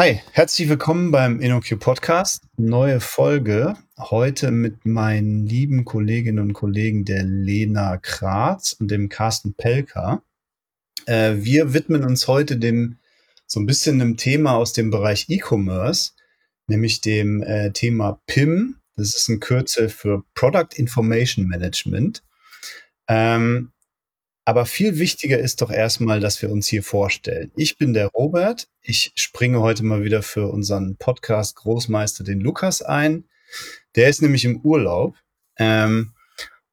Hi, herzlich willkommen beim InnoQ Podcast. Neue Folge. Heute mit meinen lieben Kolleginnen und Kollegen der Lena Kratz und dem Carsten Pelker. Äh, wir widmen uns heute dem so ein bisschen einem Thema aus dem Bereich E-Commerce, nämlich dem äh, Thema PIM. Das ist ein Kürzel für Product Information Management. Ähm, aber viel wichtiger ist doch erstmal, dass wir uns hier vorstellen. Ich bin der Robert. Ich springe heute mal wieder für unseren Podcast Großmeister den Lukas ein. Der ist nämlich im Urlaub. Ähm,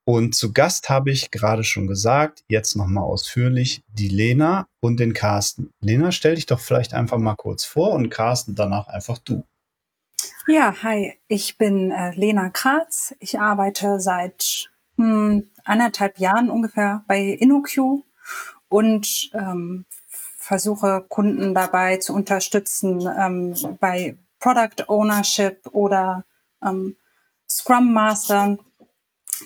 und zu Gast habe ich gerade schon gesagt, jetzt nochmal ausführlich, die Lena und den Carsten. Lena, stell dich doch vielleicht einfach mal kurz vor und Carsten danach einfach du. Ja, hi, ich bin äh, Lena Kratz. Ich arbeite seit hm, anderthalb Jahren ungefähr bei InnoQ und ähm, versuche Kunden dabei zu unterstützen ähm, bei Product Ownership oder ähm, Scrum Master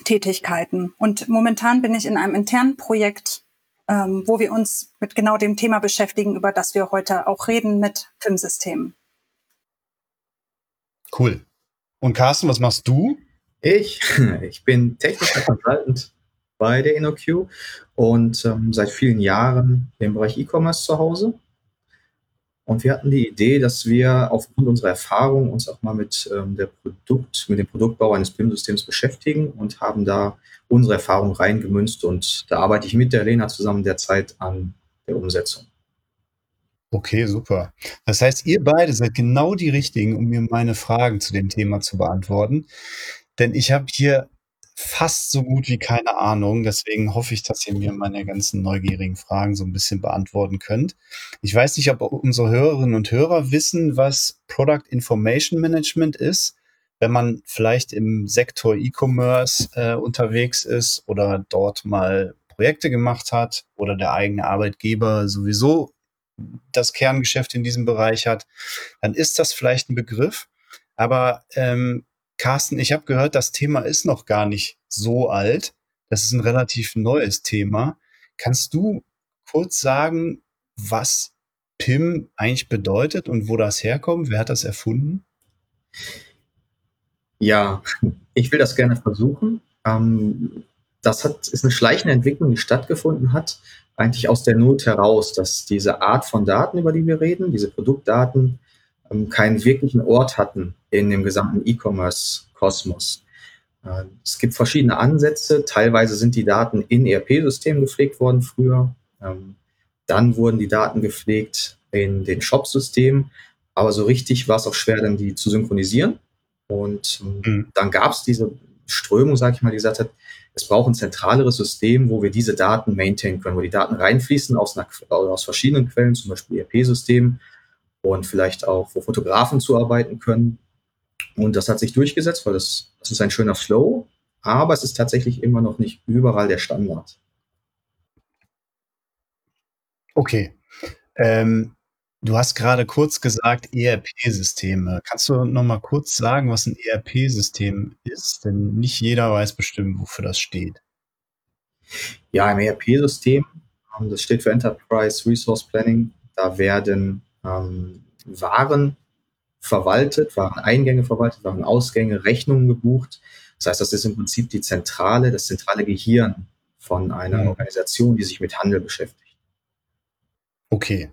Tätigkeiten. Und momentan bin ich in einem internen Projekt, ähm, wo wir uns mit genau dem Thema beschäftigen, über das wir heute auch reden, mit FIM-Systemen. Cool. Und Carsten, was machst du? Ich, ich bin technischer Consultant bei der InnoQ und ähm, seit vielen Jahren im Bereich E-Commerce zu Hause. Und wir hatten die Idee, dass wir aufgrund unserer Erfahrung uns auch mal mit, ähm, der Produkt, mit dem Produktbau eines BIM-Systems beschäftigen und haben da unsere Erfahrung reingemünzt. Und da arbeite ich mit der Lena zusammen derzeit an der Umsetzung. Okay, super. Das heißt, ihr beide seid genau die Richtigen, um mir meine Fragen zu dem Thema zu beantworten. Denn ich habe hier fast so gut wie keine Ahnung. Deswegen hoffe ich, dass ihr mir meine ganzen neugierigen Fragen so ein bisschen beantworten könnt. Ich weiß nicht, ob unsere Hörerinnen und Hörer wissen, was Product Information Management ist. Wenn man vielleicht im Sektor E-Commerce äh, unterwegs ist oder dort mal Projekte gemacht hat oder der eigene Arbeitgeber sowieso das Kerngeschäft in diesem Bereich hat, dann ist das vielleicht ein Begriff. Aber ähm, Carsten, ich habe gehört, das Thema ist noch gar nicht so alt. Das ist ein relativ neues Thema. Kannst du kurz sagen, was PIM eigentlich bedeutet und wo das herkommt? Wer hat das erfunden? Ja, ich will das gerne versuchen. Ähm, das hat, ist eine schleichende Entwicklung, die stattgefunden hat, eigentlich aus der Not heraus, dass diese Art von Daten, über die wir reden, diese Produktdaten, ähm, keinen wirklichen Ort hatten in dem gesamten E-Commerce-Kosmos. Äh, es gibt verschiedene Ansätze. Teilweise sind die Daten in ERP-Systemen gepflegt worden früher. Ähm, dann wurden die Daten gepflegt in den Shop-Systemen. Aber so richtig war es auch schwer, dann die zu synchronisieren. Und ähm, mhm. dann gab es diese Strömung, sage ich mal, die gesagt hat, es braucht ein zentraleres System, wo wir diese Daten maintainen können, wo die Daten reinfließen aus, einer, aus verschiedenen Quellen, zum Beispiel ERP-Systemen und vielleicht auch, wo Fotografen zuarbeiten können. Und das hat sich durchgesetzt, weil das, das ist ein schöner Flow, aber es ist tatsächlich immer noch nicht überall der Standard. Okay. Ähm, du hast gerade kurz gesagt ERP-Systeme. Kannst du noch mal kurz sagen, was ein ERP-System ist? Denn nicht jeder weiß bestimmt, wofür das steht. Ja, ein ERP-System, ähm, das steht für Enterprise Resource Planning. Da werden ähm, Waren verwaltet, Wareneingänge verwaltet, Warenausgänge, Rechnungen gebucht. Das heißt, das ist im Prinzip die zentrale, das zentrale Gehirn von einer mhm. Organisation, die sich mit Handel beschäftigt. Okay.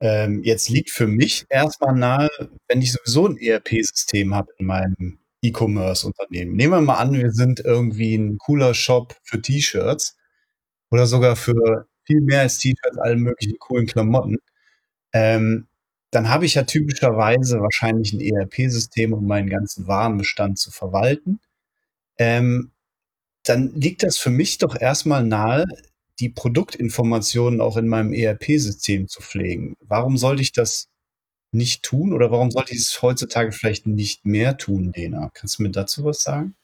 Ähm, jetzt liegt für mich erstmal nahe, wenn ich sowieso ein ERP-System habe in meinem E-Commerce-Unternehmen. Nehmen wir mal an, wir sind irgendwie ein cooler Shop für T-Shirts oder sogar für viel mehr als T-Shirts, alle möglichen coolen Klamotten. Ähm, dann habe ich ja typischerweise wahrscheinlich ein ERP-System, um meinen ganzen Warenbestand zu verwalten. Ähm, dann liegt das für mich doch erstmal nahe, die Produktinformationen auch in meinem ERP-System zu pflegen. Warum sollte ich das nicht tun oder warum sollte ich es heutzutage vielleicht nicht mehr tun, Lena? Kannst du mir dazu was sagen?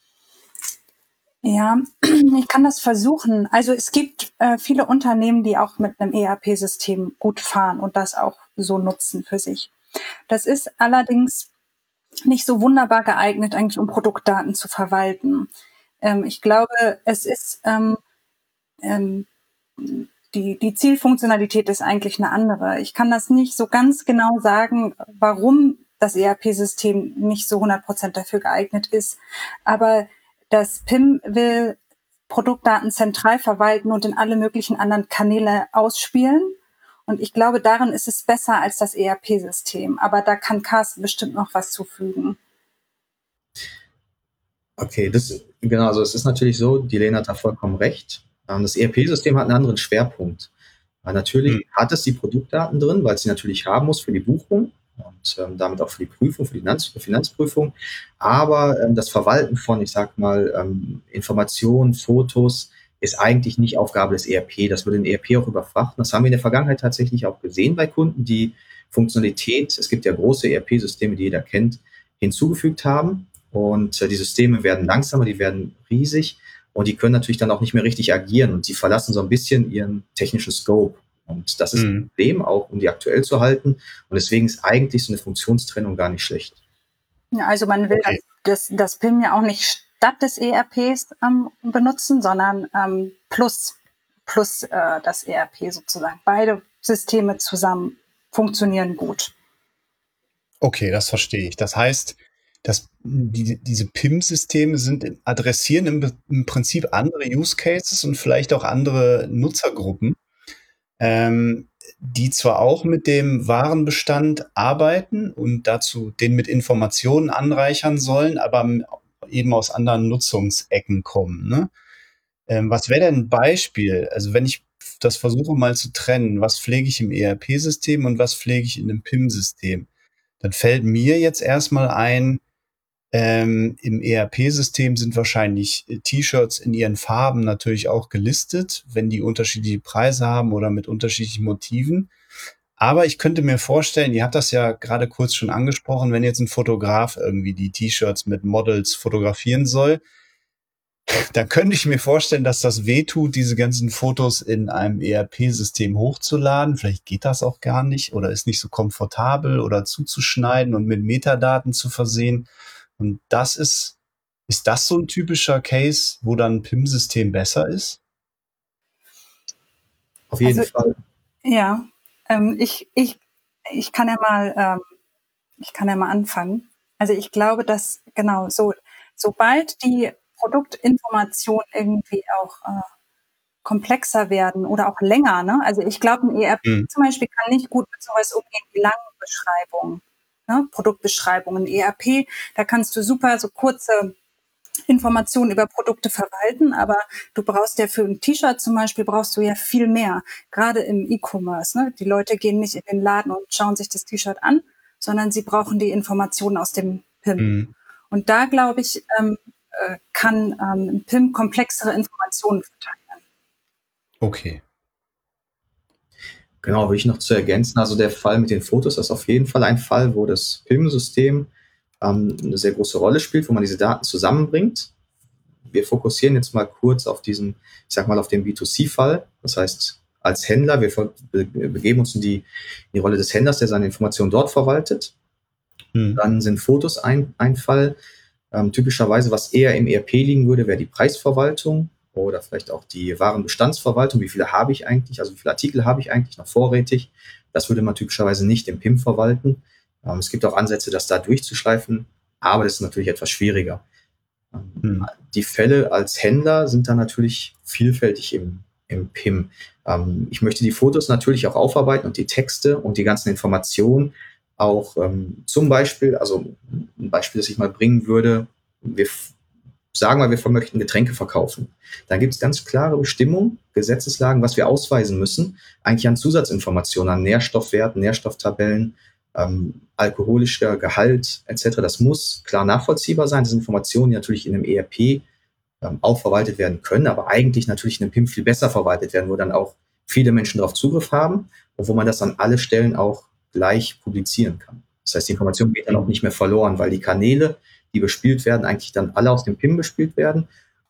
Ja, ich kann das versuchen. Also es gibt äh, viele Unternehmen, die auch mit einem ERP-System gut fahren und das auch so nutzen für sich. Das ist allerdings nicht so wunderbar geeignet, eigentlich um Produktdaten zu verwalten. Ähm, ich glaube, es ist ähm, ähm, die, die Zielfunktionalität ist eigentlich eine andere. Ich kann das nicht so ganz genau sagen, warum das ERP-System nicht so 100 Prozent dafür geeignet ist. Aber das PIM will Produktdaten zentral verwalten und in alle möglichen anderen Kanäle ausspielen. Und ich glaube, darin ist es besser als das ERP-System. Aber da kann Carsten bestimmt noch was zufügen. Okay, das, genau, also es ist natürlich so, die Lena hat da vollkommen recht. Ähm, das ERP-System hat einen anderen Schwerpunkt. Natürlich mhm. hat es die Produktdaten drin, weil es sie natürlich haben muss für die Buchung und ähm, damit auch für die Prüfung, für die Finanz Finanzprüfung. Aber ähm, das Verwalten von, ich sag mal, ähm, Informationen, Fotos ist eigentlich nicht Aufgabe des ERP. Das würde den ERP auch überfrachten. Das haben wir in der Vergangenheit tatsächlich auch gesehen bei Kunden, die Funktionalität, es gibt ja große ERP-Systeme, die jeder kennt, hinzugefügt haben. Und äh, die Systeme werden langsamer, die werden riesig und die können natürlich dann auch nicht mehr richtig agieren und sie verlassen so ein bisschen ihren technischen Scope. Und das ist mhm. ein Problem, auch um die aktuell zu halten. Und deswegen ist eigentlich so eine Funktionstrennung gar nicht schlecht. Ja, also man will okay. das, das PIM ja auch nicht statt des ERPs ähm, benutzen, sondern ähm, plus, plus äh, das ERP sozusagen. Beide Systeme zusammen funktionieren gut. Okay, das verstehe ich. Das heißt, dass die, diese PIM-Systeme sind adressieren im, im, Prinzip andere Use Cases und vielleicht auch andere Nutzergruppen ähm, die zwar auch mit dem Warenbestand arbeiten und dazu den mit Informationen anreichern sollen, aber eben aus anderen Nutzungsecken kommen. Ne? Ähm, was wäre denn ein Beispiel? Also wenn ich das versuche mal zu trennen, was pflege ich im ERP-System und was pflege ich in einem PIM-System, dann fällt mir jetzt erstmal ein, ähm, Im ERP-System sind wahrscheinlich äh, T-Shirts in ihren Farben natürlich auch gelistet, wenn die unterschiedliche Preise haben oder mit unterschiedlichen Motiven. Aber ich könnte mir vorstellen, ihr habt das ja gerade kurz schon angesprochen, wenn jetzt ein Fotograf irgendwie die T-Shirts mit Models fotografieren soll, dann könnte ich mir vorstellen, dass das wehtut, diese ganzen Fotos in einem ERP-System hochzuladen. Vielleicht geht das auch gar nicht oder ist nicht so komfortabel oder zuzuschneiden und mit Metadaten zu versehen. Und das ist, ist das so ein typischer Case, wo dann ein PIM-System besser ist? Auf jeden also, Fall. Ja, ähm, ich, ich, ich kann ja mal, ähm, ich kann ja mal anfangen. Also ich glaube, dass genau so, sobald die Produktinformationen irgendwie auch äh, komplexer werden oder auch länger, ne? Also ich glaube, ein ERP mhm. zum Beispiel kann nicht gut mit sowas umgehen wie langen Beschreibungen ne? Produktbeschreibungen, ERP, da kannst du super so kurze Informationen über Produkte verwalten, aber du brauchst ja für ein T-Shirt zum Beispiel brauchst du ja viel mehr, gerade im E-Commerce. Ne? Die Leute gehen nicht in den Laden und schauen sich das T-Shirt an, sondern sie brauchen die Informationen aus dem PIM. Mhm. Und da glaube ich, ähm, äh, kann ähm, ein PIM komplexere Informationen verteilen. Okay. Genau, würde ich noch zu ergänzen. Also der Fall mit den Fotos ist auf jeden Fall ein Fall, wo das PIM-System ähm, eine sehr große Rolle spielt, wo man diese Daten zusammenbringt. Wir fokussieren jetzt mal kurz auf diesen, ich sag mal, auf den B2C-Fall. Das heißt, als Händler, wir begeben uns in die, in die Rolle des Händlers, der seine Informationen dort verwaltet. Hm. Dann sind Fotos ein, ein Fall. Ähm, typischerweise, was eher im ERP liegen würde, wäre die Preisverwaltung oder vielleicht auch die Warenbestandsverwaltung, wie viele habe ich eigentlich, also wie viele Artikel habe ich eigentlich noch vorrätig. Das würde man typischerweise nicht im PIM verwalten. Ähm, es gibt auch Ansätze, das da durchzuschleifen, aber das ist natürlich etwas schwieriger. Ähm, hm. Die Fälle als Händler sind dann natürlich vielfältig im, im PIM. Ähm, ich möchte die Fotos natürlich auch aufarbeiten und die Texte und die ganzen Informationen auch zum Beispiel, also ein Beispiel, das ich mal bringen würde, wir sagen wir, wir möchten Getränke verkaufen. Dann gibt es ganz klare Bestimmungen, Gesetzeslagen, was wir ausweisen müssen, eigentlich an Zusatzinformationen, an Nährstoffwerten, Nährstofftabellen, ähm, alkoholischer Gehalt etc. Das muss klar nachvollziehbar sein. Das sind Informationen, die natürlich in einem ERP ähm, auch verwaltet werden können, aber eigentlich natürlich in einem PIM viel besser verwaltet werden, wo dann auch viele Menschen darauf Zugriff haben und wo man das an alle Stellen auch gleich publizieren kann. Das heißt, die Information geht dann auch nicht mehr verloren, weil die Kanäle, die bespielt werden, eigentlich dann alle aus dem PIM bespielt werden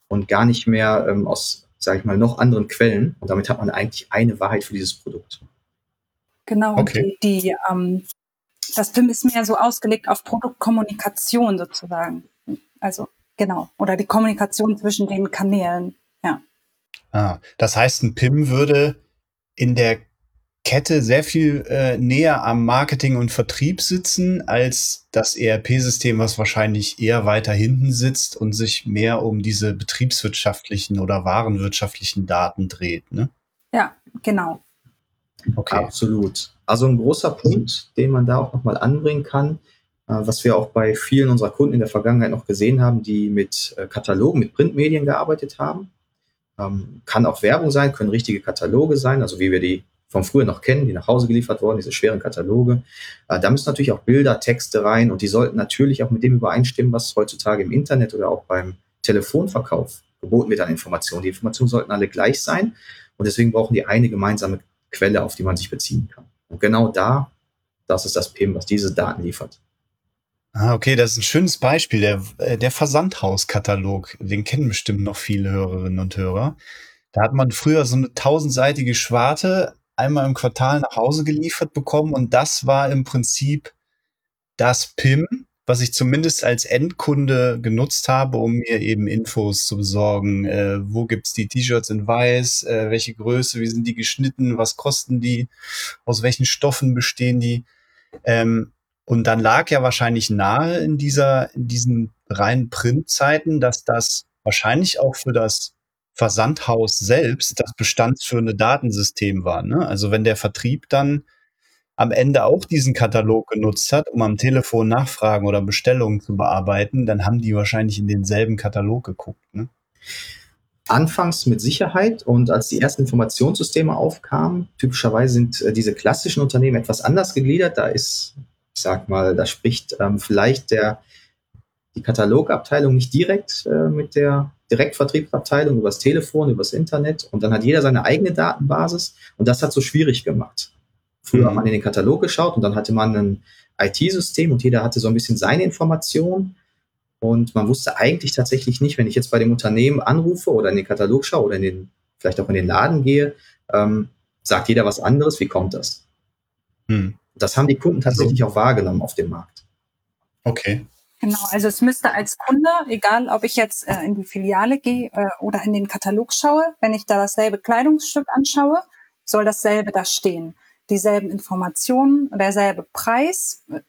und gar nicht mehr ähm, aus, sage ich mal, noch anderen Quellen. Und damit hat man eigentlich eine Wahrheit für dieses Produkt. Genau, okay. die, die ähm, das PIM ist mehr so ausgelegt auf Produktkommunikation sozusagen. Also genau, oder die Kommunikation zwischen den Kanälen, ja. Ah, das heißt, ein PIM würde in der Kette sehr viel äh, näher am Marketing und Vertrieb sitzen als das ERP-System, was wahrscheinlich eher weiter hinten sitzt und sich mehr um diese betriebswirtschaftlichen oder warenwirtschaftlichen Daten dreht. Ne? Ja, genau. Okay. Absolut. Also ein großer Punkt, den man da auch nochmal anbringen kann, äh, was wir auch bei vielen unserer Kunden in der Vergangenheit noch gesehen haben, die mit äh, Katalogen, mit Printmedien gearbeitet haben. Ähm, kann auch Werbung sein, können richtige Kataloge sein, also wie wir die von früher noch kennen, die nach Hause geliefert wurden, diese schweren Kataloge. Äh, da müssen natürlich auch Bilder, Texte rein und die sollten natürlich auch mit dem übereinstimmen, was heutzutage im Internet oder auch beim Telefonverkauf geboten wird an Informationen. Die Informationen sollten alle gleich sein und deswegen brauchen die eine gemeinsame Quelle, auf die man sich beziehen kann. Und genau da, das ist das PIM, was diese Daten liefert. Ah, okay, das ist ein schönes Beispiel. Der, äh, der Versandhauskatalog, den kennen bestimmt noch viele Hörerinnen und Hörer. Da hat man früher so eine tausendseitige Schwarte einmal im Quartal nach Hause geliefert bekommen und das war im Prinzip das PIM, was ich zumindest als Endkunde genutzt habe, um mir eben Infos zu besorgen. Äh, wo gibt's die T-Shirts in weiß? Äh, welche Größe? Wie sind die geschnitten? Was kosten die? Aus welchen Stoffen bestehen die? Ähm, und dann lag ja wahrscheinlich nahe in dieser, in diesen reinen Printzeiten, dass das wahrscheinlich auch für das Versandhaus selbst das bestandsführende Datensystem war. Ne? Also wenn der Vertrieb dann am Ende auch diesen Katalog genutzt hat, um am Telefon Nachfragen oder Bestellungen zu bearbeiten, dann haben die wahrscheinlich in denselben Katalog geguckt. Ne? Anfangs mit Sicherheit und als die ersten Informationssysteme aufkamen, typischerweise sind äh, diese klassischen Unternehmen etwas anders gegliedert. Da ist, ich sag mal, da spricht ähm, vielleicht der, die Katalogabteilung nicht direkt äh, mit der Direktvertriebsabteilung übers Telefon, übers Internet und dann hat jeder seine eigene Datenbasis und das hat so schwierig gemacht. Früher mhm. hat man in den Katalog geschaut und dann hatte man ein IT-System und jeder hatte so ein bisschen seine Informationen und man wusste eigentlich tatsächlich nicht, wenn ich jetzt bei dem Unternehmen anrufe oder in den Katalog schaue oder in den, vielleicht auch in den Laden gehe, ähm, sagt jeder was anderes, wie kommt das? Mhm. Das haben die Kunden tatsächlich auch wahrgenommen auf dem Markt. Okay. Genau, also es müsste als Kunde, egal ob ich jetzt äh, in die Filiale gehe äh, oder in den Katalog schaue, wenn ich da dasselbe Kleidungsstück anschaue, soll dasselbe da stehen. Dieselben Informationen, derselbe Preis, äh,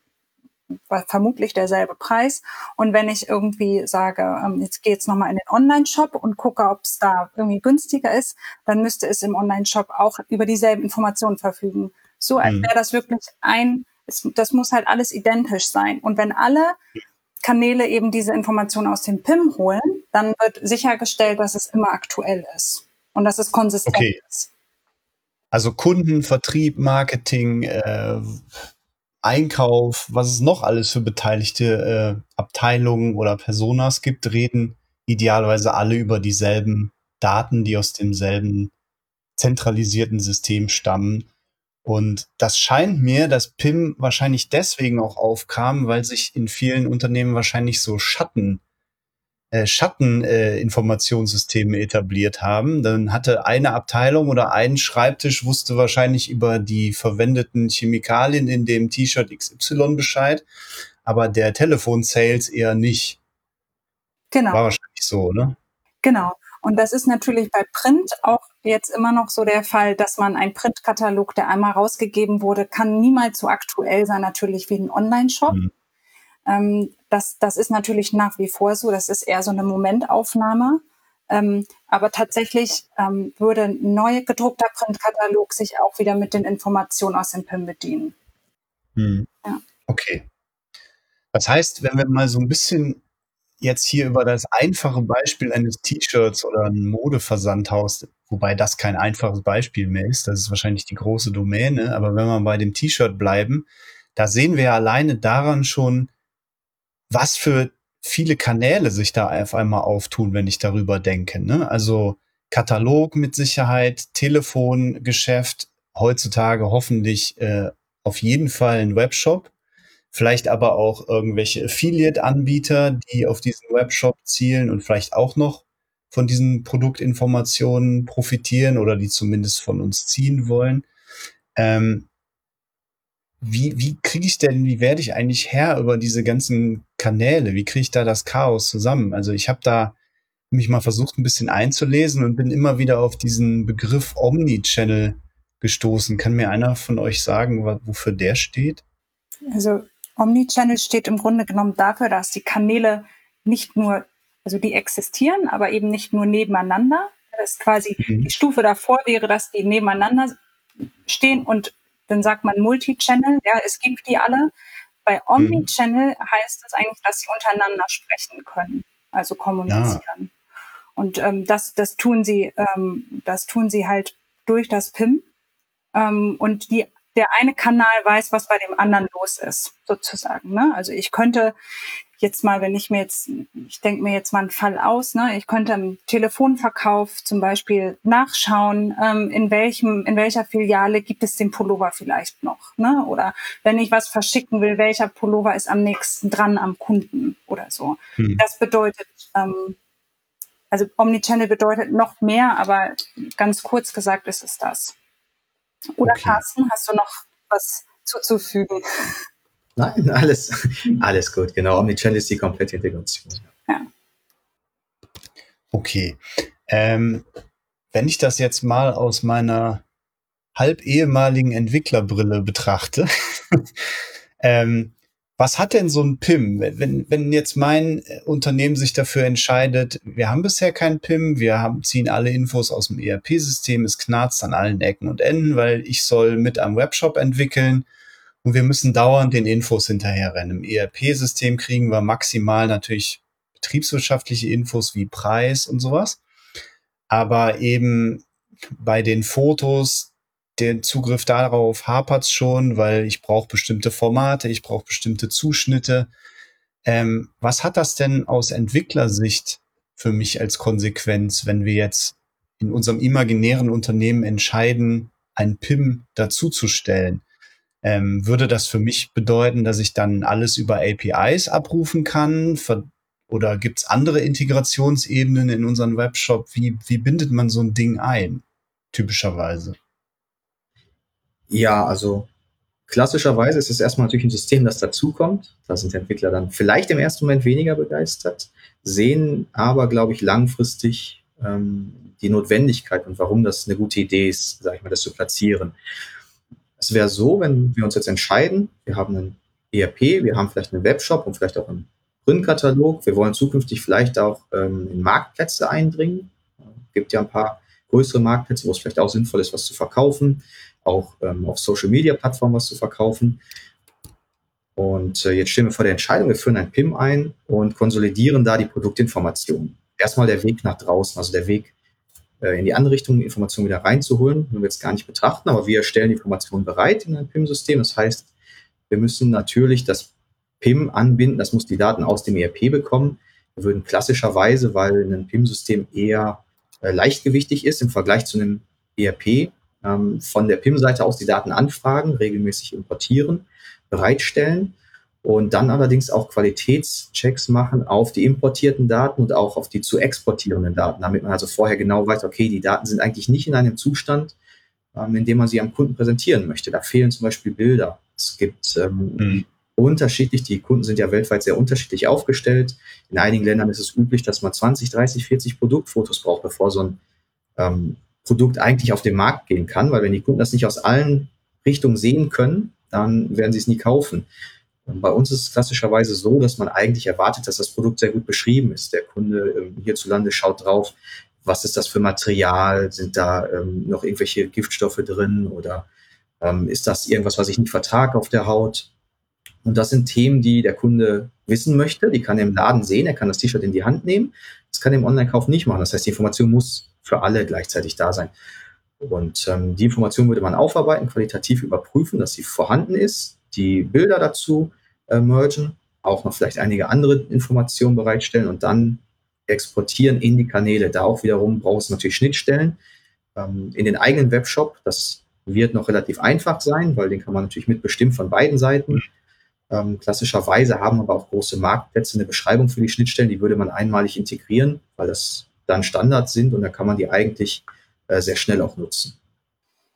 vermutlich derselbe Preis. Und wenn ich irgendwie sage, ähm, jetzt gehe jetzt nochmal in den Online-Shop und gucke, ob es da irgendwie günstiger ist, dann müsste es im Online-Shop auch über dieselben Informationen verfügen. So als mhm. wäre das wirklich ein, das muss halt alles identisch sein. Und wenn alle Kanäle eben diese Informationen aus dem PIM holen, dann wird sichergestellt, dass es immer aktuell ist und dass es konsistent okay. ist. Also Kunden, Vertrieb, Marketing, äh, Einkauf, was es noch alles für beteiligte äh, Abteilungen oder Personas gibt, reden idealerweise alle über dieselben Daten, die aus demselben zentralisierten System stammen. Und das scheint mir, dass PIM wahrscheinlich deswegen auch aufkam, weil sich in vielen Unternehmen wahrscheinlich so Schatten, äh, Schatteninformationssysteme äh, etabliert haben. Dann hatte eine Abteilung oder ein Schreibtisch wusste wahrscheinlich über die verwendeten Chemikalien in dem T-Shirt XY Bescheid, aber der Telefon-Sales eher nicht. Genau. War wahrscheinlich so, ne? Genau. Und das ist natürlich bei Print auch jetzt immer noch so der Fall, dass man ein Printkatalog, der einmal rausgegeben wurde, kann niemals so aktuell sein, natürlich wie ein Online-Shop. Mhm. Ähm, das, das ist natürlich nach wie vor so. Das ist eher so eine Momentaufnahme. Ähm, aber tatsächlich ähm, würde ein neu gedruckter Printkatalog sich auch wieder mit den Informationen aus dem PIM bedienen. Mhm. Ja. Okay. Das heißt, wenn wir mal so ein bisschen jetzt hier über das einfache Beispiel eines T-Shirts oder ein Modeversandhaus, wobei das kein einfaches Beispiel mehr ist, das ist wahrscheinlich die große Domäne, aber wenn wir bei dem T-Shirt bleiben, da sehen wir alleine daran schon, was für viele Kanäle sich da auf einmal auftun, wenn ich darüber denke. Ne? Also Katalog mit Sicherheit, Telefongeschäft, heutzutage hoffentlich äh, auf jeden Fall ein Webshop vielleicht aber auch irgendwelche Affiliate-Anbieter, die auf diesen Webshop zielen und vielleicht auch noch von diesen Produktinformationen profitieren oder die zumindest von uns ziehen wollen. Ähm, wie, wie kriege ich denn, wie werde ich eigentlich Herr über diese ganzen Kanäle? Wie kriege ich da das Chaos zusammen? Also ich habe da mich mal versucht, ein bisschen einzulesen und bin immer wieder auf diesen Begriff Omnichannel gestoßen. Kann mir einer von euch sagen, wofür der steht? Also Omnichannel steht im Grunde genommen dafür, dass die Kanäle nicht nur, also die existieren, aber eben nicht nur nebeneinander. Das ist quasi mhm. die Stufe davor wäre, dass die nebeneinander stehen und dann sagt man Multichannel, ja, es gibt die alle. Bei mhm. Omnichannel mhm. heißt das eigentlich, dass sie untereinander sprechen können, also kommunizieren. Ja. Und ähm, das, das tun sie, ähm, das tun sie halt durch das PIM. Ähm, und die der eine Kanal weiß, was bei dem anderen los ist, sozusagen. Ne? Also ich könnte jetzt mal, wenn ich mir jetzt, ich denke mir jetzt mal einen Fall aus, ne, ich könnte im Telefonverkauf zum Beispiel nachschauen, ähm, in welchem, in welcher Filiale gibt es den Pullover vielleicht noch, ne? Oder wenn ich was verschicken will, welcher Pullover ist am nächsten dran am Kunden oder so. Hm. Das bedeutet, ähm, also Omnichannel bedeutet noch mehr, aber ganz kurz gesagt ist es das. Oder okay. Carsten, hast du noch was zuzufügen? Nein, alles, alles gut. Genau, Omnichannel ist die komplette Integration. Ja. Okay. Ähm, wenn ich das jetzt mal aus meiner halb ehemaligen Entwicklerbrille betrachte, ähm, was hat denn so ein PIM? Wenn, wenn jetzt mein äh, Unternehmen sich dafür entscheidet, wir haben bisher kein PIM, wir haben, ziehen alle Infos aus dem ERP-System, es knarzt an allen Ecken und Enden, weil ich soll mit am Webshop entwickeln und wir müssen dauernd den Infos hinterherrennen. Im ERP-System kriegen wir maximal natürlich betriebswirtschaftliche Infos wie Preis und sowas. Aber eben bei den Fotos, den Zugriff darauf hapert es schon, weil ich brauche bestimmte Formate, ich brauche bestimmte Zuschnitte. Ähm, was hat das denn aus Entwicklersicht für mich als Konsequenz, wenn wir jetzt in unserem imaginären Unternehmen entscheiden, ein PIM dazuzustellen? Ähm, würde das für mich bedeuten, dass ich dann alles über APIs abrufen kann? Oder gibt es andere Integrationsebenen in unseren Webshop? Wie, wie bindet man so ein Ding ein, typischerweise? Ja, also klassischerweise ist es erstmal natürlich ein System, das dazukommt. Da sind Entwickler dann vielleicht im ersten Moment weniger begeistert, sehen aber, glaube ich, langfristig ähm, die Notwendigkeit und warum das eine gute Idee ist, sage ich mal, das zu platzieren. Es wäre so, wenn wir uns jetzt entscheiden, wir haben einen ERP, wir haben vielleicht einen Webshop und vielleicht auch einen Printkatalog. Wir wollen zukünftig vielleicht auch ähm, in Marktplätze eindringen. Es gibt ja ein paar größere Marktplätze, wo es vielleicht auch sinnvoll ist, was zu verkaufen auch ähm, auf Social-Media-Plattformen was zu verkaufen. Und äh, jetzt stehen wir vor der Entscheidung, wir führen ein PIM ein und konsolidieren da die Produktinformationen. Erstmal der Weg nach draußen, also der Weg in die andere Richtung, Informationen wieder reinzuholen, wenn wir jetzt gar nicht betrachten, aber wir stellen Informationen bereit in ein PIM-System. Das heißt, wir müssen natürlich das PIM anbinden, das muss die Daten aus dem ERP bekommen. Wir würden klassischerweise, weil ein PIM-System eher äh, leichtgewichtig ist im Vergleich zu einem ERP, ähm, von der PIM-Seite aus die Daten anfragen, regelmäßig importieren, bereitstellen und dann allerdings auch Qualitätschecks machen auf die importierten Daten und auch auf die zu exportierenden Daten, damit man also vorher genau weiß, okay, die Daten sind eigentlich nicht in einem Zustand, ähm, in dem man sie am Kunden präsentieren möchte. Da fehlen zum Beispiel Bilder. Es gibt ähm, mhm. unterschiedlich, die Kunden sind ja weltweit sehr unterschiedlich aufgestellt. In einigen Ländern ist es üblich, dass man 20, 30, 40 Produktfotos braucht, bevor so ein ähm, Produkt eigentlich auf den Markt gehen kann, weil wenn die Kunden das nicht aus allen Richtungen sehen können, dann werden sie es nie kaufen. Bei uns ist es klassischerweise so, dass man eigentlich erwartet, dass das Produkt sehr gut beschrieben ist. Der Kunde ähm, hierzulande schaut drauf, was ist das für Material, sind da ähm, noch irgendwelche Giftstoffe drin oder ähm, ist das irgendwas, was ich nicht vertrage auf der Haut? Und das sind Themen, die der Kunde wissen möchte. Die kann er im Laden sehen, er kann das T-Shirt in die Hand nehmen. Das kann er im Online-Kauf nicht machen. Das heißt, die Information muss für alle gleichzeitig da sein. Und ähm, die Information würde man aufarbeiten, qualitativ überprüfen, dass sie vorhanden ist, die Bilder dazu äh, mergen, auch noch vielleicht einige andere Informationen bereitstellen und dann exportieren in die Kanäle. Da auch wiederum braucht es natürlich Schnittstellen ähm, in den eigenen Webshop. Das wird noch relativ einfach sein, weil den kann man natürlich mitbestimmen von beiden Seiten. Ähm, klassischerweise haben aber auch große Marktplätze eine Beschreibung für die Schnittstellen, die würde man einmalig integrieren, weil das dann Standards sind und da kann man die eigentlich äh, sehr schnell auch nutzen.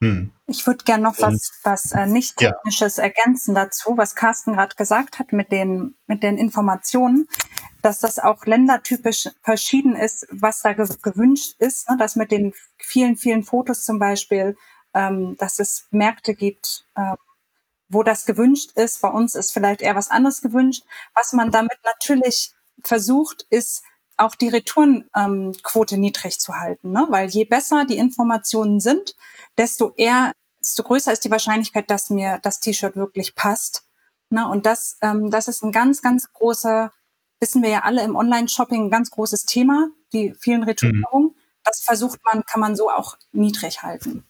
Hm. Ich würde gerne noch was, was äh, nicht technisches ja. ergänzen dazu, was Carsten gerade gesagt hat mit den, mit den Informationen, dass das auch ländertypisch verschieden ist, was da ge gewünscht ist, ne? dass mit den vielen, vielen Fotos zum Beispiel ähm, dass es Märkte gibt, äh, wo das gewünscht ist. Bei uns ist vielleicht eher was anderes gewünscht. Was man damit natürlich versucht, ist auch die Retourenquote ähm, niedrig zu halten, ne? weil je besser die Informationen sind, desto eher, desto größer ist die Wahrscheinlichkeit, dass mir das T-Shirt wirklich passt. Ne? Und das, ähm, das ist ein ganz, ganz großer, wissen wir ja alle im Online-Shopping, ein ganz großes Thema, die vielen Retourenungen. Mhm. Das versucht man, kann man so auch niedrig halten.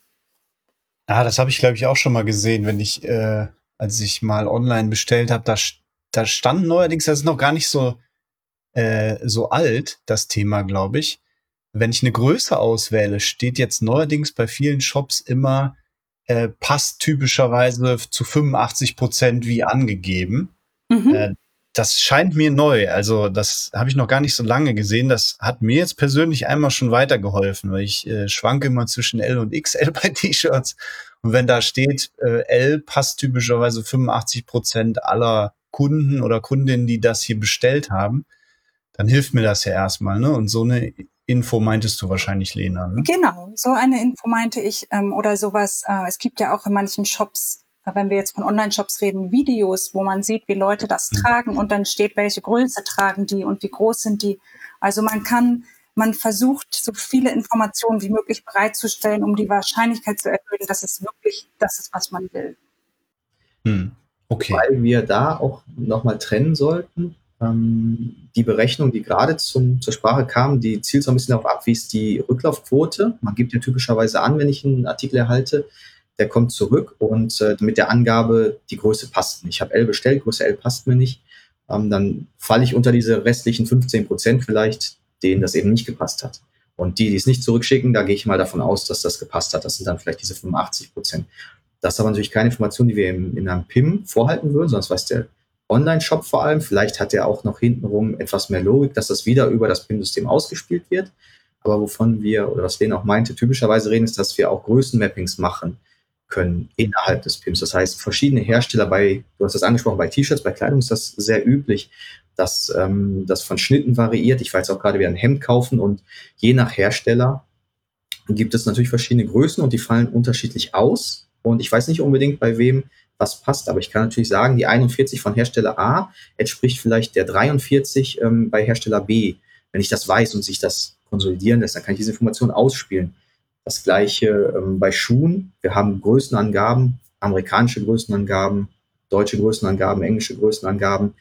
Ah, das habe ich, glaube ich, auch schon mal gesehen, wenn ich, äh, als ich mal online bestellt habe, da, da stand neuerdings, das ist noch gar nicht so, äh, so alt, das Thema, glaube ich. Wenn ich eine Größe auswähle, steht jetzt neuerdings bei vielen Shops immer, äh, passt typischerweise zu 85 Prozent wie angegeben. Mhm. Äh, das scheint mir neu. Also das habe ich noch gar nicht so lange gesehen. Das hat mir jetzt persönlich einmal schon weitergeholfen, weil ich äh, schwanke immer zwischen L und XL bei T-Shirts. Und wenn da steht, äh, L passt typischerweise 85 Prozent aller Kunden oder Kundinnen, die das hier bestellt haben, dann hilft mir das ja erstmal. Ne? Und so eine Info meintest du wahrscheinlich, Lena. Ne? Genau, so eine Info meinte ich. Ähm, oder sowas. Äh, es gibt ja auch in manchen Shops wenn wir jetzt von Online-Shops reden, Videos, wo man sieht, wie Leute das mhm. tragen und dann steht, welche Größe tragen die und wie groß sind die. Also man kann, man versucht, so viele Informationen wie möglich bereitzustellen, um die Wahrscheinlichkeit zu erhöhen, dass es wirklich das ist, was man will. Hm. Okay. Weil wir da auch nochmal trennen sollten. Ähm, die Berechnung, die gerade zum, zur Sprache kam, die zielt so ein bisschen darauf ab, wie ist die Rücklaufquote. Man gibt ja typischerweise an, wenn ich einen Artikel erhalte, der kommt zurück und äh, mit der Angabe, die Größe passt nicht. Ich habe L bestellt, Größe L passt mir nicht. Ähm, dann falle ich unter diese restlichen 15 Prozent vielleicht, denen das eben nicht gepasst hat. Und die, die es nicht zurückschicken, da gehe ich mal davon aus, dass das gepasst hat. Das sind dann vielleicht diese 85 Prozent. Das ist aber natürlich keine Information, die wir in einem PIM vorhalten würden, das weiß der Online-Shop vor allem. Vielleicht hat er auch noch hintenrum etwas mehr Logik, dass das wieder über das PIM-System ausgespielt wird. Aber wovon wir, oder was Lena auch meinte, typischerweise reden, ist, dass wir auch Größenmappings machen können innerhalb des PIMs. Das heißt, verschiedene Hersteller bei, du hast das angesprochen, bei T-Shirts, bei Kleidung ist das sehr üblich, dass ähm, das von Schnitten variiert. Ich jetzt auch gerade wieder ein Hemd kaufen und je nach Hersteller gibt es natürlich verschiedene Größen und die fallen unterschiedlich aus. Und ich weiß nicht unbedingt, bei wem was passt, aber ich kann natürlich sagen, die 41 von Hersteller A entspricht vielleicht der 43 ähm, bei Hersteller B. Wenn ich das weiß und sich das konsolidieren lässt, dann kann ich diese Information ausspielen. Das gleiche ähm, bei Schuhen. Wir haben Größenangaben, amerikanische Größenangaben, deutsche Größenangaben, englische Größenangaben.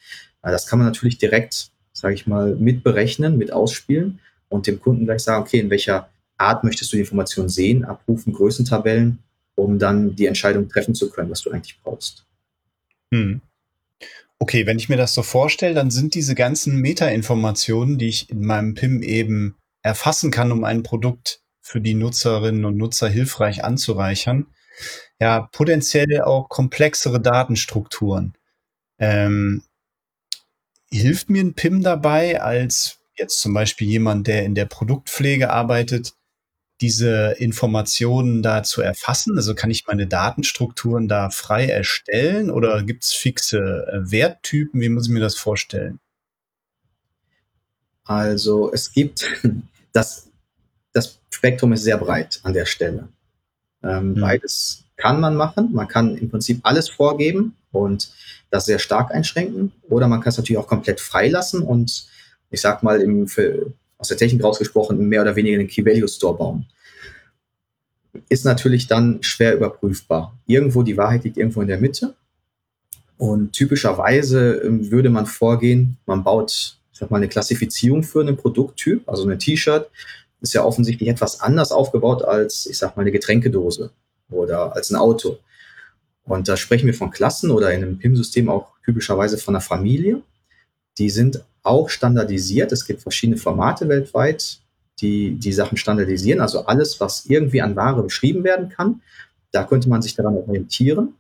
Das kann man natürlich direkt, sage ich mal, mitberechnen, mit ausspielen und dem Kunden gleich sagen, okay, in welcher Art möchtest du die Information sehen, abrufen, Größentabellen, um dann die Entscheidung treffen zu können, was du eigentlich brauchst. Hm. Okay, wenn ich mir das so vorstelle, dann sind diese ganzen Metainformationen, die ich in meinem PIM eben erfassen kann, um ein Produkt für die Nutzerinnen und Nutzer hilfreich anzureichern. Ja, potenziell auch komplexere Datenstrukturen. Ähm, hilft mir ein PIM dabei, als jetzt zum Beispiel jemand, der in der Produktpflege arbeitet, diese Informationen da zu erfassen? Also kann ich meine Datenstrukturen da frei erstellen oder gibt es fixe äh, Werttypen? Wie muss ich mir das vorstellen? Also es gibt das das Spektrum ist sehr breit an der Stelle. Ähm, mhm. Beides kann man machen. Man kann im Prinzip alles vorgeben und das sehr stark einschränken. Oder man kann es natürlich auch komplett freilassen und ich sag mal im, für, aus der Technik rausgesprochen mehr oder weniger den Key Value Store bauen. Ist natürlich dann schwer überprüfbar. Irgendwo die Wahrheit liegt irgendwo in der Mitte. Und typischerweise ähm, würde man vorgehen, man baut, ich sag mal, eine Klassifizierung für einen Produkttyp, also ein T-Shirt ist ja offensichtlich etwas anders aufgebaut als, ich sag mal, eine Getränkedose oder als ein Auto. Und da sprechen wir von Klassen oder in einem PIM-System auch typischerweise von einer Familie. Die sind auch standardisiert. Es gibt verschiedene Formate weltweit, die die Sachen standardisieren. Also alles, was irgendwie an Ware beschrieben werden kann, da könnte man sich daran orientieren.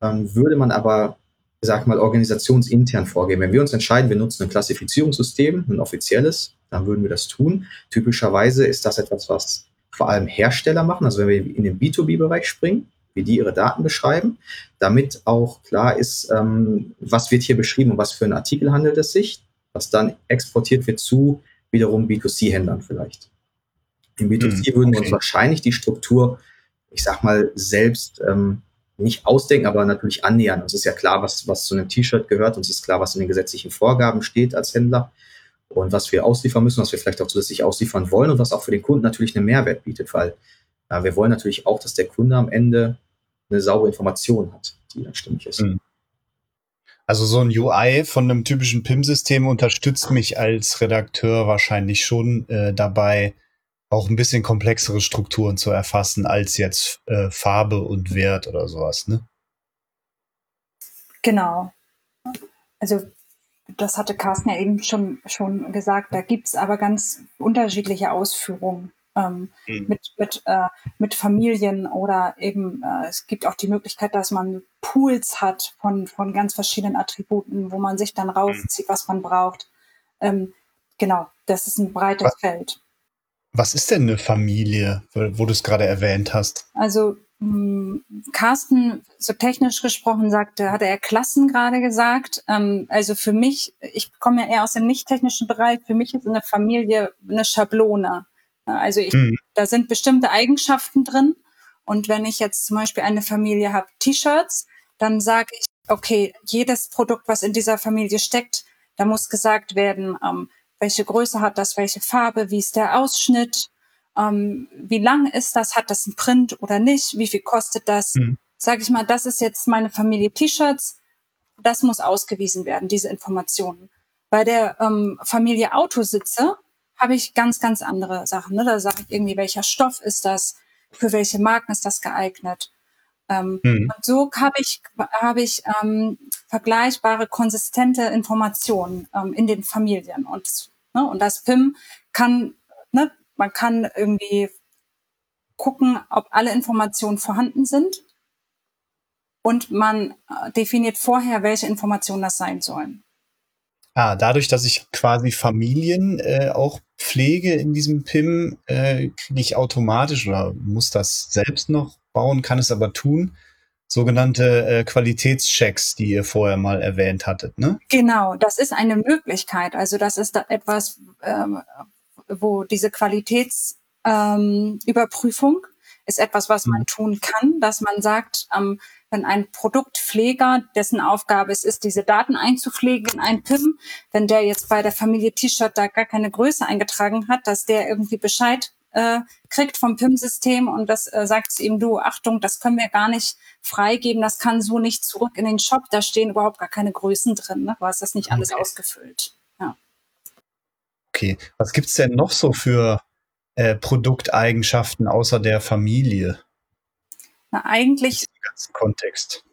Dann würde man aber sag mal, organisationsintern vorgehen. Wenn wir uns entscheiden, wir nutzen ein Klassifizierungssystem, ein offizielles, dann würden wir das tun. Typischerweise ist das etwas, was vor allem Hersteller machen, also wenn wir in den B2B-Bereich springen, wie die ihre Daten beschreiben, damit auch klar ist, ähm, was wird hier beschrieben und was für einen Artikel handelt es sich, was dann exportiert wird zu wiederum B2C-Händlern vielleicht. Im B2C mhm, würden wir uns wahrscheinlich die Struktur ich sag mal, selbst ähm, nicht ausdenken, aber natürlich annähern. Uns ist ja klar, was, was zu einem T-Shirt gehört. Uns ist klar, was in den gesetzlichen Vorgaben steht als Händler und was wir ausliefern müssen, was wir vielleicht auch zusätzlich ausliefern wollen und was auch für den Kunden natürlich einen Mehrwert bietet, weil äh, wir wollen natürlich auch, dass der Kunde am Ende eine saubere Information hat, die dann stimmig ist. Mhm. Also so ein UI von einem typischen PIM-System unterstützt mich als Redakteur wahrscheinlich schon äh, dabei, auch ein bisschen komplexere Strukturen zu erfassen als jetzt äh, Farbe und Wert oder sowas, ne? Genau. Also das hatte Carsten ja eben schon, schon gesagt, da gibt es aber ganz unterschiedliche Ausführungen ähm, mhm. mit, mit, äh, mit Familien oder eben äh, es gibt auch die Möglichkeit, dass man Pools hat von, von ganz verschiedenen Attributen, wo man sich dann mhm. rauszieht, was man braucht. Ähm, genau, das ist ein breites was, Feld. Was ist denn eine Familie, wo du es gerade erwähnt hast? Also hm, Carsten, so technisch gesprochen, sagte, hatte er Klassen gerade gesagt. Ähm, also für mich, ich komme ja eher aus dem nicht technischen Bereich, für mich ist eine Familie eine Schablone. Also ich, mhm. da sind bestimmte Eigenschaften drin. Und wenn ich jetzt zum Beispiel eine Familie habe, T-Shirts, dann sage ich, okay, jedes Produkt, was in dieser Familie steckt, da muss gesagt werden, ähm, welche Größe hat das, welche Farbe, wie ist der Ausschnitt, ähm, wie lang ist das, hat das ein Print oder nicht, wie viel kostet das. Mhm. Sag ich mal, das ist jetzt meine Familie T-Shirts, das muss ausgewiesen werden, diese Informationen. Bei der ähm, Familie Autositze habe ich ganz, ganz andere Sachen. Ne? Da sage ich irgendwie, welcher Stoff ist das, für welche Marken ist das geeignet. Ähm, mhm. Und so habe ich, hab ich ähm, vergleichbare, konsistente Informationen ähm, in den Familien. Und, ne, und das PIM kann, ne, man kann irgendwie gucken, ob alle Informationen vorhanden sind. Und man äh, definiert vorher, welche Informationen das sein sollen. Ah, dadurch, dass ich quasi Familien äh, auch pflege in diesem PIM, äh, kriege ich automatisch oder muss das selbst noch bauen, kann es aber tun, sogenannte äh, Qualitätschecks, die ihr vorher mal erwähnt hattet, ne? Genau, das ist eine Möglichkeit. Also das ist da etwas, ähm, wo diese Qualitätsüberprüfung ähm, ist etwas, was man mhm. tun kann, dass man sagt, ähm, wenn ein Produktpfleger, dessen Aufgabe es ist, diese Daten einzupflegen in ein PIM, wenn der jetzt bei der Familie T-Shirt da gar keine Größe eingetragen hat, dass der irgendwie Bescheid äh, kriegt vom PIM-System und das äh, sagt ihm, du, Achtung, das können wir gar nicht freigeben, das kann so nicht zurück in den Shop, da stehen überhaupt gar keine Größen drin, ne? du hast das nicht alles okay. ausgefüllt. Ja. Okay, was gibt's denn noch so für äh, Produkteigenschaften außer der Familie? Na, eigentlich. Kontext.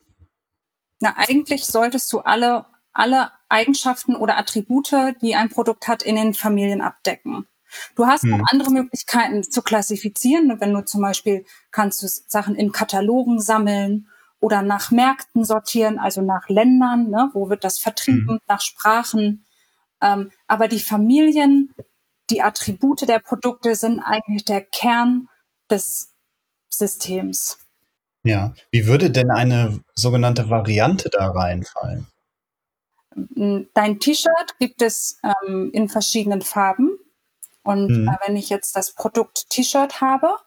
Na, eigentlich solltest du alle, alle Eigenschaften oder Attribute, die ein Produkt hat, in den Familien abdecken. Du hast hm. noch andere Möglichkeiten zu klassifizieren. Wenn du zum Beispiel kannst du Sachen in Katalogen sammeln oder nach Märkten sortieren, also nach Ländern, ne? wo wird das vertrieben, hm. nach Sprachen. Ähm, aber die Familien, die Attribute der Produkte sind eigentlich der Kern des Systems. Ja, wie würde denn eine sogenannte Variante da reinfallen? Dein T-Shirt gibt es ähm, in verschiedenen Farben. Und mhm. äh, wenn ich jetzt das Produkt T-Shirt habe,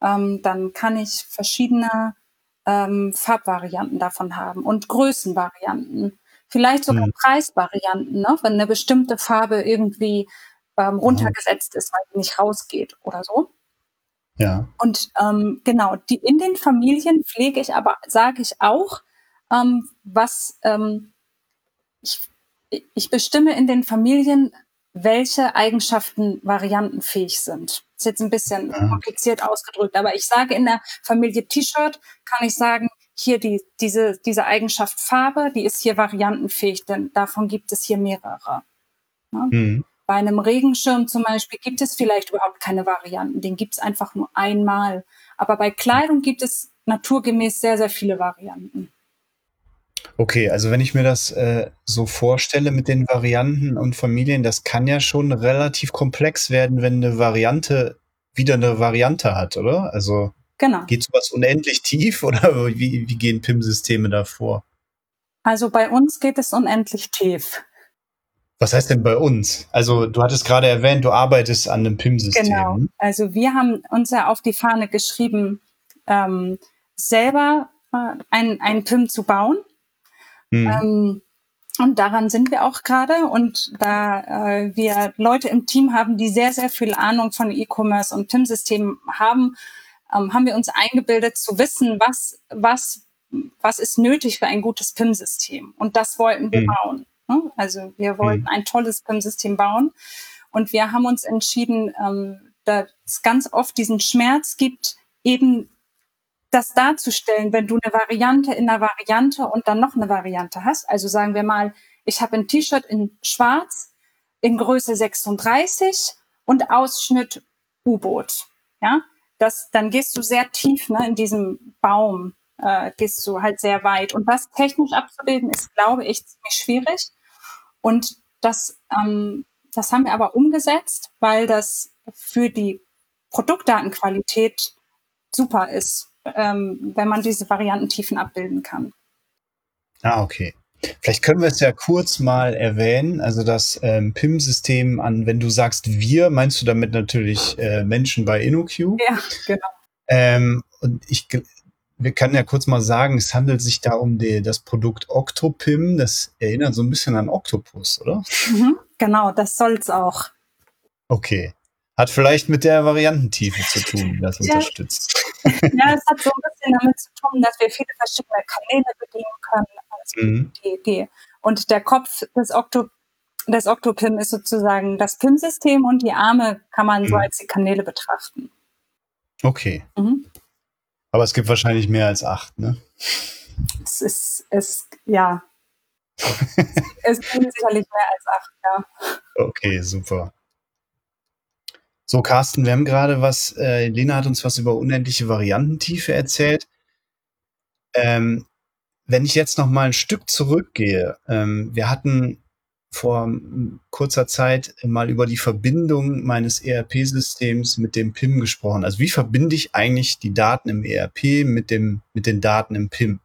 ähm, dann kann ich verschiedene ähm, Farbvarianten davon haben und Größenvarianten. Vielleicht sogar mhm. Preisvarianten, ne? wenn eine bestimmte Farbe irgendwie ähm, runtergesetzt ist, weil sie nicht rausgeht oder so. Ja. Und ähm, genau, die in den Familien pflege ich aber, sage ich auch, ähm, was ähm, ich, ich bestimme in den Familien, welche Eigenschaften variantenfähig sind. ist jetzt ein bisschen ja. kompliziert ausgedrückt, aber ich sage in der Familie T-Shirt kann ich sagen, hier die, diese, diese Eigenschaft Farbe, die ist hier variantenfähig, denn davon gibt es hier mehrere. Ja? Mhm. Bei einem Regenschirm zum Beispiel gibt es vielleicht überhaupt keine Varianten, den gibt es einfach nur einmal. Aber bei Kleidung gibt es naturgemäß sehr, sehr viele Varianten. Okay, also wenn ich mir das äh, so vorstelle mit den Varianten und Familien, das kann ja schon relativ komplex werden, wenn eine Variante wieder eine Variante hat, oder? Also genau. geht sowas unendlich tief oder wie, wie gehen PIM-Systeme da vor? Also bei uns geht es unendlich tief. Was heißt denn bei uns? Also du hattest gerade erwähnt, du arbeitest an einem PIM-System. Genau. Also wir haben uns ja auf die Fahne geschrieben, ähm, selber äh, ein, ein PIM zu bauen. Mhm. Ähm, und daran sind wir auch gerade. Und da äh, wir Leute im Team haben, die sehr, sehr viel Ahnung von E-Commerce und PIM-Systemen haben, ähm, haben wir uns eingebildet zu wissen, was, was, was ist nötig für ein gutes PIM-System. Und das wollten wir mhm. bauen. Ne? Also wir wollten mhm. ein tolles PIM-System bauen. Und wir haben uns entschieden, ähm, dass es ganz oft diesen Schmerz gibt, eben das darzustellen, wenn du eine Variante in einer Variante und dann noch eine Variante hast. Also sagen wir mal, ich habe ein T-Shirt in Schwarz in Größe 36 und Ausschnitt U-Boot. Ja, das, dann gehst du sehr tief ne, in diesem Baum, äh, gehst du halt sehr weit. Und das technisch abzubilden, ist, glaube ich, ziemlich schwierig. Und das, ähm, das haben wir aber umgesetzt, weil das für die Produktdatenqualität super ist, ähm, wenn man diese Variantentiefen abbilden kann. Ah, okay. Vielleicht können wir es ja kurz mal erwähnen. Also das ähm, PIM-System an, wenn du sagst wir, meinst du damit natürlich äh, Menschen bei InnoQ? Ja, genau. Ähm, und ich, wir können ja kurz mal sagen, es handelt sich da um die, das Produkt Octopim. Das erinnert so ein bisschen an Octopus, oder? Mhm, genau, das soll's auch. Okay. Hat vielleicht mit der Variantentiefe zu tun, die das ja. unterstützt. Ja, es hat so ein bisschen damit zu tun, dass wir viele verschiedene Kanäle bedienen können. Also mhm. die Idee. Und der Kopf des Octo des Octopim ist sozusagen das PIM-System und die Arme kann man mhm. so als die Kanäle betrachten. Okay. Mhm. Aber es gibt wahrscheinlich mehr als acht, ne? Es ist, es, ja. es gibt sicherlich mehr als acht, ja. Okay, super. So, Carsten, wir haben gerade was, äh, Lena hat uns was über unendliche Variantentiefe erzählt. Ähm, wenn ich jetzt noch mal ein Stück zurückgehe, ähm, wir hatten vor kurzer Zeit mal über die Verbindung meines ERP-Systems mit dem PIM gesprochen. Also wie verbinde ich eigentlich die Daten im ERP mit dem, mit den Daten im PIM?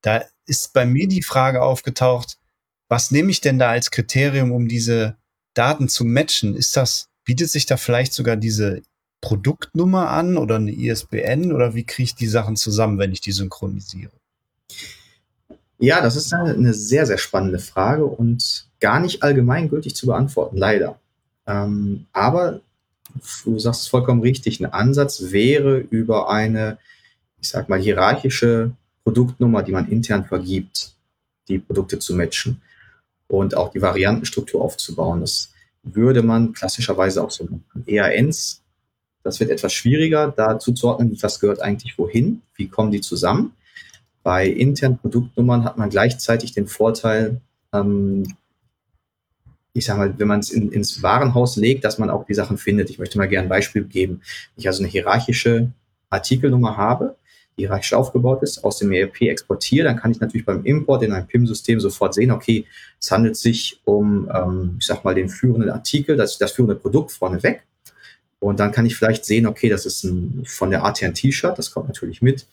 Da ist bei mir die Frage aufgetaucht, was nehme ich denn da als Kriterium, um diese Daten zu matchen? Ist das, bietet sich da vielleicht sogar diese Produktnummer an oder eine ISBN oder wie kriege ich die Sachen zusammen, wenn ich die synchronisiere? Ja, das ist eine, eine sehr, sehr spannende Frage und gar nicht allgemeingültig zu beantworten, leider. Ähm, aber du sagst es vollkommen richtig, ein Ansatz wäre über eine, ich sag mal, hierarchische Produktnummer, die man intern vergibt, die Produkte zu matchen und auch die Variantenstruktur aufzubauen. Das würde man klassischerweise auch so machen. EANs, das wird etwas schwieriger, da zuzuordnen, was gehört eigentlich wohin, wie kommen die zusammen. Bei internen Produktnummern hat man gleichzeitig den Vorteil, ähm, ich sage mal, wenn man es in, ins Warenhaus legt, dass man auch die Sachen findet. Ich möchte mal gerne ein Beispiel geben. Ich also eine hierarchische Artikelnummer habe, die hierarchisch aufgebaut ist, aus dem ERP exportiere, dann kann ich natürlich beim Import in ein PIM-System sofort sehen, okay, es handelt sich um, ähm, ich sag mal, den führenden Artikel, das, das führende Produkt vorneweg. Und dann kann ich vielleicht sehen, okay, das ist ein, von der ATN T-Shirt, das kommt natürlich mit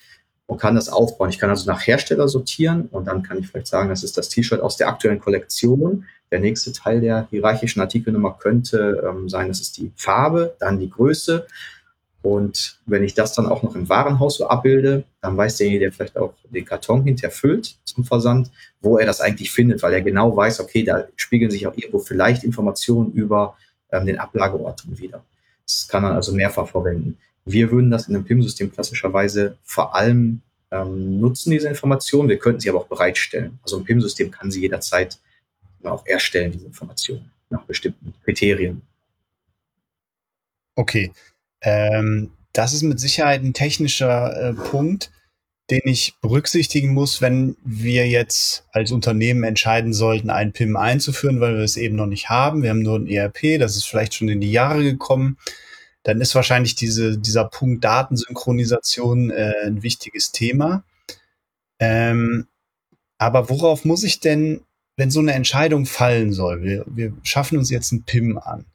und kann das aufbauen. Ich kann also nach Hersteller sortieren und dann kann ich vielleicht sagen, das ist das T-Shirt aus der aktuellen Kollektion. Der nächste Teil der hierarchischen Artikelnummer könnte ähm, sein, das ist die Farbe, dann die Größe. Und wenn ich das dann auch noch im Warenhaus so abbilde, dann weiß derjenige, der vielleicht auch den Karton hinterher füllt zum Versand, wo er das eigentlich findet, weil er genau weiß, okay, da spiegeln sich auch irgendwo vielleicht Informationen über ähm, den Ablageort wieder. Das kann man also mehrfach verwenden. Wir würden das in einem PIM-System klassischerweise vor allem ähm, nutzen, diese Informationen. Wir könnten sie aber auch bereitstellen. Also ein PIM-System kann sie jederzeit auch erstellen, diese Informationen, nach bestimmten Kriterien. Okay. Ähm, das ist mit Sicherheit ein technischer äh, Punkt, den ich berücksichtigen muss, wenn wir jetzt als Unternehmen entscheiden sollten, ein PIM einzuführen, weil wir es eben noch nicht haben. Wir haben nur ein ERP, das ist vielleicht schon in die Jahre gekommen dann ist wahrscheinlich diese, dieser Punkt Datensynchronisation äh, ein wichtiges Thema. Ähm, aber worauf muss ich denn, wenn so eine Entscheidung fallen soll? Wir, wir schaffen uns jetzt ein PIM an.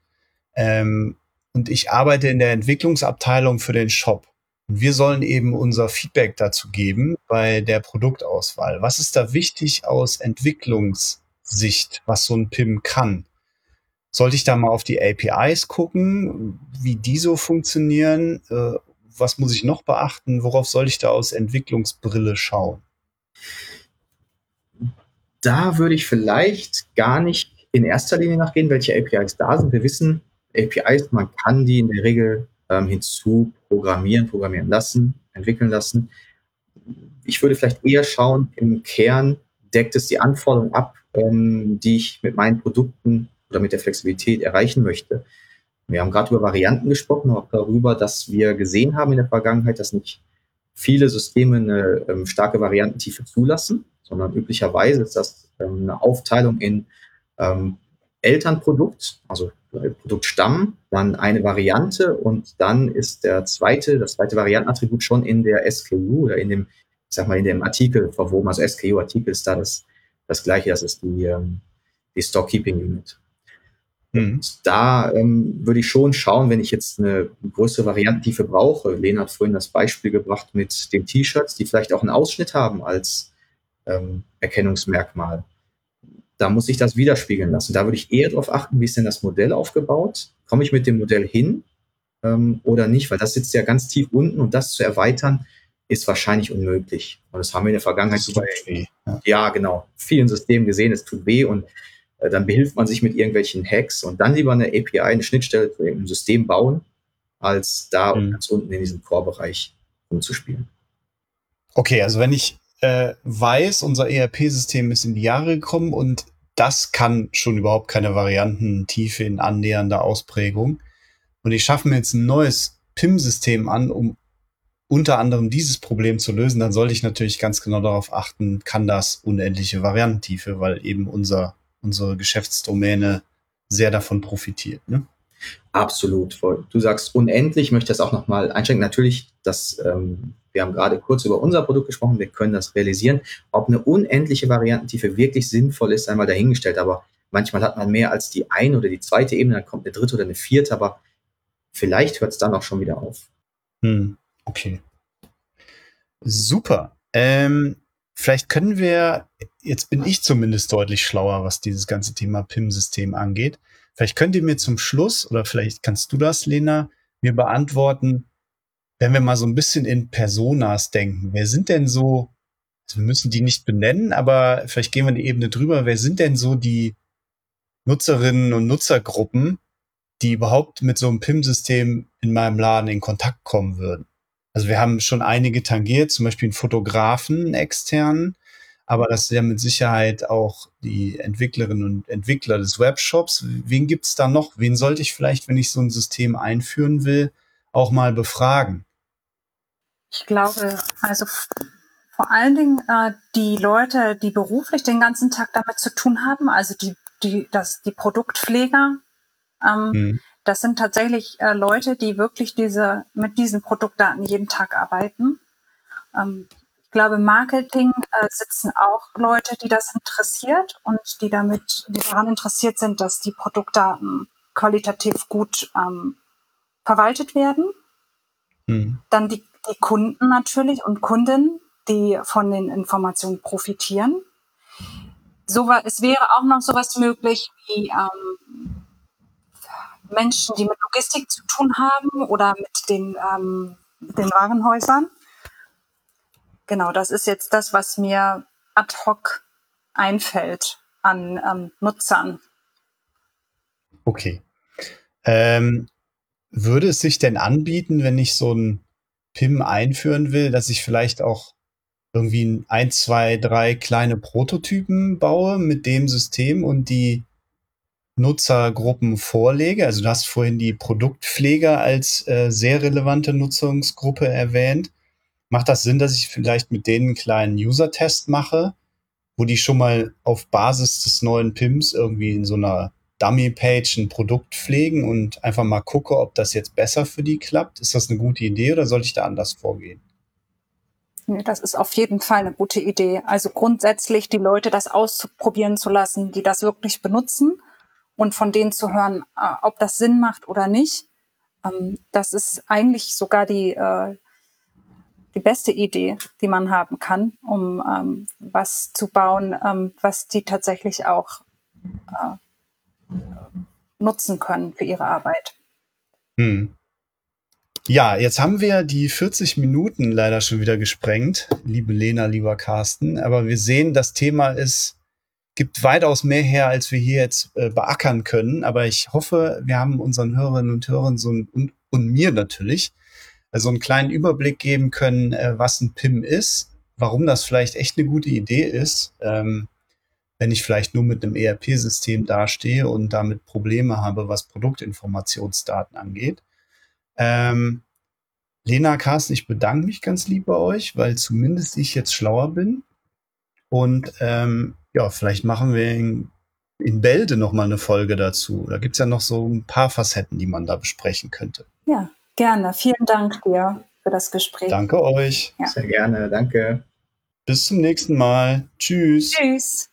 Ähm, und ich arbeite in der Entwicklungsabteilung für den Shop. Und wir sollen eben unser Feedback dazu geben bei der Produktauswahl. Was ist da wichtig aus Entwicklungssicht, was so ein PIM kann? Sollte ich da mal auf die APIs gucken, wie die so funktionieren? Äh, was muss ich noch beachten? Worauf soll ich da aus Entwicklungsbrille schauen? Da würde ich vielleicht gar nicht in erster Linie nachgehen, welche APIs da sind. Wir wissen, APIs, man kann die in der Regel ähm, hinzu programmieren, programmieren lassen, entwickeln lassen. Ich würde vielleicht eher schauen, im Kern deckt es die Anforderungen ab, ähm, die ich mit meinen Produkten oder mit der Flexibilität erreichen möchte. Wir haben gerade über Varianten gesprochen, auch darüber, dass wir gesehen haben in der Vergangenheit, dass nicht viele Systeme eine ähm, starke Variantentiefe zulassen, sondern üblicherweise ist das ähm, eine Aufteilung in ähm, Elternprodukt, also Produktstamm, dann eine Variante und dann ist der zweite, das zweite Variantenattribut schon in der SKU oder in dem, ich sag mal, in dem Artikel verwoben. Also SKU-Artikel ist da das, das gleiche, das ist die, ähm, die Storekeeping Unit. Mhm. Da ähm, würde ich schon schauen, wenn ich jetzt eine größere Variantentiefe brauche. Lena hat vorhin das Beispiel gebracht mit den T-Shirts, die vielleicht auch einen Ausschnitt haben als ähm, Erkennungsmerkmal. Da muss ich das widerspiegeln lassen. Da würde ich eher darauf achten, wie ist denn das Modell aufgebaut? Komme ich mit dem Modell hin ähm, oder nicht? Weil das sitzt ja ganz tief unten und das zu erweitern ist wahrscheinlich unmöglich. Und das haben wir in der Vergangenheit so bei, ja. ja. genau, vielen Systemen gesehen. Es tut weh und dann behilft man sich mit irgendwelchen Hacks und dann lieber eine API, eine Schnittstelle zu irgendeinem System bauen, als da mhm. ganz unten in diesem Core-Bereich umzuspielen. Okay, also wenn ich äh, weiß, unser ERP-System ist in die Jahre gekommen und das kann schon überhaupt keine Variantentiefe in annähernder Ausprägung. Und ich schaffe mir jetzt ein neues PIM-System an, um unter anderem dieses Problem zu lösen, dann sollte ich natürlich ganz genau darauf achten, kann das unendliche Variantentiefe, weil eben unser unsere Geschäftsdomäne sehr davon profitiert. Ne? Absolut. Du sagst unendlich, ich möchte das auch nochmal einschränken. Natürlich, das, ähm, wir haben gerade kurz über unser Produkt gesprochen, wir können das realisieren. Ob eine unendliche Variantentiefe wirklich sinnvoll ist, einmal dahingestellt, aber manchmal hat man mehr als die eine oder die zweite Ebene, dann kommt eine dritte oder eine vierte, aber vielleicht hört es dann auch schon wieder auf. Hm, okay. Super. Ähm, Vielleicht können wir, jetzt bin ich zumindest deutlich schlauer, was dieses ganze Thema PIM-System angeht. Vielleicht könnt ihr mir zum Schluss, oder vielleicht kannst du das, Lena, mir beantworten, wenn wir mal so ein bisschen in Personas denken. Wer sind denn so, also wir müssen die nicht benennen, aber vielleicht gehen wir die Ebene drüber. Wer sind denn so die Nutzerinnen und Nutzergruppen, die überhaupt mit so einem PIM-System in meinem Laden in Kontakt kommen würden? Also wir haben schon einige tangiert, zum Beispiel einen Fotografen einen externen, aber das ist ja mit Sicherheit auch die Entwicklerinnen und Entwickler des Webshops. Wen gibt es da noch? Wen sollte ich vielleicht, wenn ich so ein System einführen will, auch mal befragen? Ich glaube, also vor allen Dingen äh, die Leute, die beruflich den ganzen Tag damit zu tun haben, also die, die, das, die Produktpfleger, ähm, hm. Das sind tatsächlich äh, Leute, die wirklich diese, mit diesen Produktdaten jeden Tag arbeiten. Ähm, ich glaube, Marketing äh, sitzen auch Leute, die das interessiert und die damit, die daran interessiert sind, dass die Produktdaten qualitativ gut ähm, verwaltet werden. Mhm. Dann die, die Kunden natürlich und Kunden, die von den Informationen profitieren. So, es wäre auch noch sowas möglich wie ähm, Menschen, die mit Logistik zu tun haben oder mit den, ähm, den Warenhäusern. Genau, das ist jetzt das, was mir ad hoc einfällt an ähm, Nutzern. Okay. Ähm, würde es sich denn anbieten, wenn ich so ein PIM einführen will, dass ich vielleicht auch irgendwie ein, zwei, drei kleine Prototypen baue mit dem System und die Nutzergruppen vorlege. Also du hast vorhin die Produktpfleger als äh, sehr relevante Nutzungsgruppe erwähnt. Macht das Sinn, dass ich vielleicht mit denen einen kleinen User-Test mache, wo die schon mal auf Basis des neuen PIMs irgendwie in so einer Dummy-Page ein Produkt pflegen und einfach mal gucke, ob das jetzt besser für die klappt? Ist das eine gute Idee oder sollte ich da anders vorgehen? Das ist auf jeden Fall eine gute Idee. Also grundsätzlich die Leute das ausprobieren zu lassen, die das wirklich benutzen und von denen zu hören, äh, ob das Sinn macht oder nicht. Ähm, das ist eigentlich sogar die, äh, die beste Idee, die man haben kann, um ähm, was zu bauen, ähm, was die tatsächlich auch äh, nutzen können für ihre Arbeit. Hm. Ja, jetzt haben wir die 40 Minuten leider schon wieder gesprengt, liebe Lena, lieber Carsten. Aber wir sehen, das Thema ist, gibt weitaus mehr her, als wir hier jetzt äh, beackern können. Aber ich hoffe, wir haben unseren Hörerinnen und Hörern so ein, und, und mir natürlich äh, so einen kleinen Überblick geben können, äh, was ein PIM ist, warum das vielleicht echt eine gute Idee ist, ähm, wenn ich vielleicht nur mit einem ERP-System dastehe und damit Probleme habe, was Produktinformationsdaten angeht. Ähm, Lena, Carsten, ich bedanke mich ganz lieb bei euch, weil zumindest ich jetzt schlauer bin. Und ähm, ja, vielleicht machen wir in, in Bälde noch mal eine Folge dazu. Da gibt es ja noch so ein paar Facetten, die man da besprechen könnte. Ja, gerne. Vielen Dank dir für das Gespräch. Danke euch. Ja. Sehr gerne, danke. Bis zum nächsten Mal. Tschüss. Tschüss.